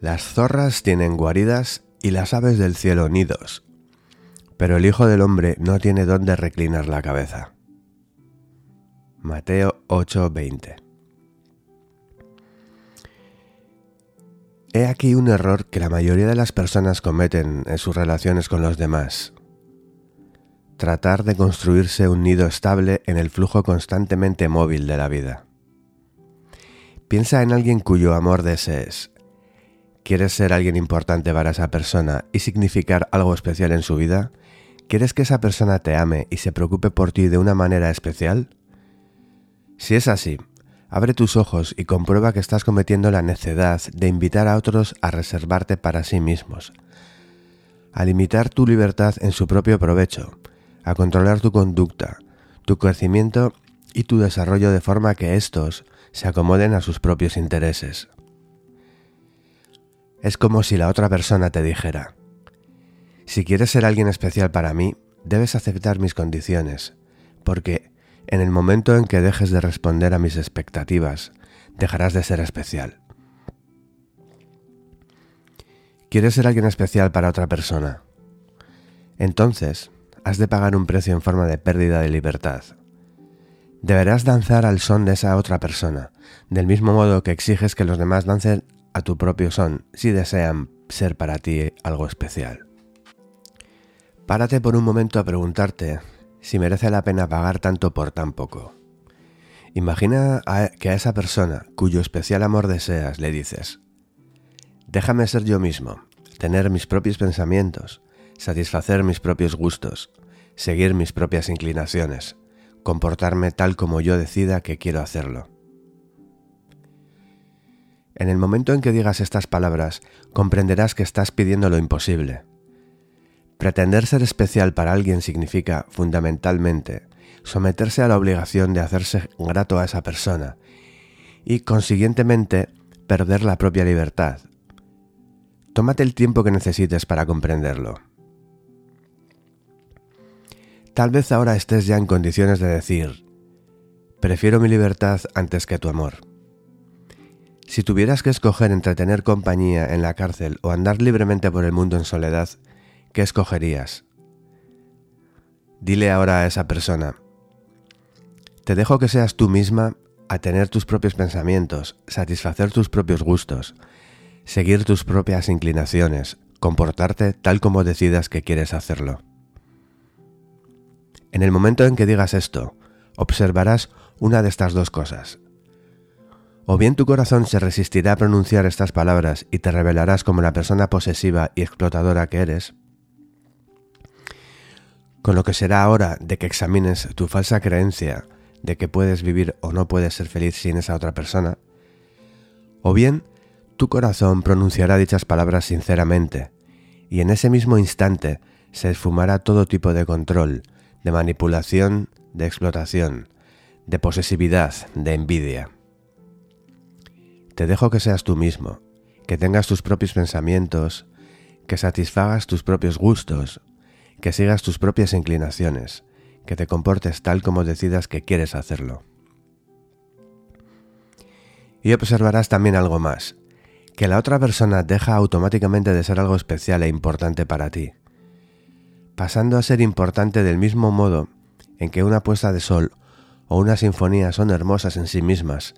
Las zorras tienen guaridas y las aves del cielo nidos, pero el Hijo del Hombre no tiene dónde reclinar la cabeza. Mateo 8:20 He aquí un error que la mayoría de las personas cometen en sus relaciones con los demás. Tratar de construirse un nido estable en el flujo constantemente móvil de la vida. Piensa en alguien cuyo amor desees. ¿Quieres ser alguien importante para esa persona y significar algo especial en su vida? ¿Quieres que esa persona te ame y se preocupe por ti de una manera especial? Si es así, Abre tus ojos y comprueba que estás cometiendo la necedad de invitar a otros a reservarte para sí mismos, a limitar tu libertad en su propio provecho, a controlar tu conducta, tu crecimiento y tu desarrollo de forma que éstos se acomoden a sus propios intereses. Es como si la otra persona te dijera, si quieres ser alguien especial para mí, debes aceptar mis condiciones, porque en el momento en que dejes de responder a mis expectativas, dejarás de ser especial. ¿Quieres ser alguien especial para otra persona? Entonces, has de pagar un precio en forma de pérdida de libertad. Deberás danzar al son de esa otra persona, del mismo modo que exiges que los demás dancen a tu propio son si desean ser para ti algo especial. Párate por un momento a preguntarte si merece la pena pagar tanto por tan poco. Imagina que a esa persona cuyo especial amor deseas le dices, déjame ser yo mismo, tener mis propios pensamientos, satisfacer mis propios gustos, seguir mis propias inclinaciones, comportarme tal como yo decida que quiero hacerlo. En el momento en que digas estas palabras, comprenderás que estás pidiendo lo imposible Pretender ser especial para alguien significa, fundamentalmente, someterse a la obligación de hacerse grato a esa persona y, consiguientemente, perder la propia libertad. Tómate el tiempo que necesites para comprenderlo. Tal vez ahora estés ya en condiciones de decir, prefiero mi libertad antes que tu amor. Si tuvieras que escoger entre tener compañía en la cárcel o andar libremente por el mundo en soledad, ¿qué escogerías? Dile ahora a esa persona, te dejo que seas tú misma a tener tus propios pensamientos, satisfacer tus propios gustos, seguir tus propias inclinaciones, comportarte tal como decidas que quieres hacerlo. En el momento en que digas esto, observarás una de estas dos cosas. O bien tu corazón se resistirá a pronunciar estas palabras y te revelarás como la persona posesiva y explotadora que eres, con lo que será ahora de que examines tu falsa creencia de que puedes vivir o no puedes ser feliz sin esa otra persona, o bien tu corazón pronunciará dichas palabras sinceramente, y en ese mismo instante se esfumará todo tipo de control, de manipulación, de explotación, de posesividad, de envidia. Te dejo que seas tú mismo, que tengas tus propios pensamientos, que satisfagas tus propios gustos, que sigas tus propias inclinaciones, que te comportes tal como decidas que quieres hacerlo. Y observarás también algo más, que la otra persona deja automáticamente de ser algo especial e importante para ti, pasando a ser importante del mismo modo en que una puesta de sol o una sinfonía son hermosas en sí mismas,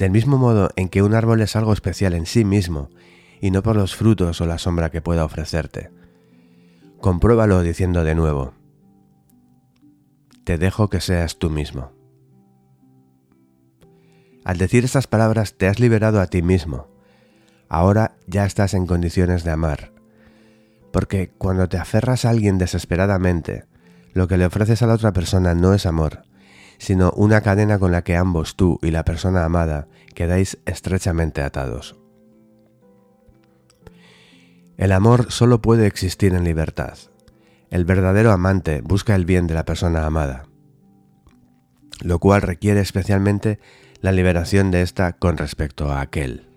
del mismo modo en que un árbol es algo especial en sí mismo y no por los frutos o la sombra que pueda ofrecerte. Compruébalo diciendo de nuevo, te dejo que seas tú mismo. Al decir estas palabras te has liberado a ti mismo. Ahora ya estás en condiciones de amar. Porque cuando te aferras a alguien desesperadamente, lo que le ofreces a la otra persona no es amor, sino una cadena con la que ambos, tú y la persona amada, quedáis estrechamente atados. El amor solo puede existir en libertad. El verdadero amante busca el bien de la persona amada, lo cual requiere especialmente la liberación de ésta con respecto a aquel.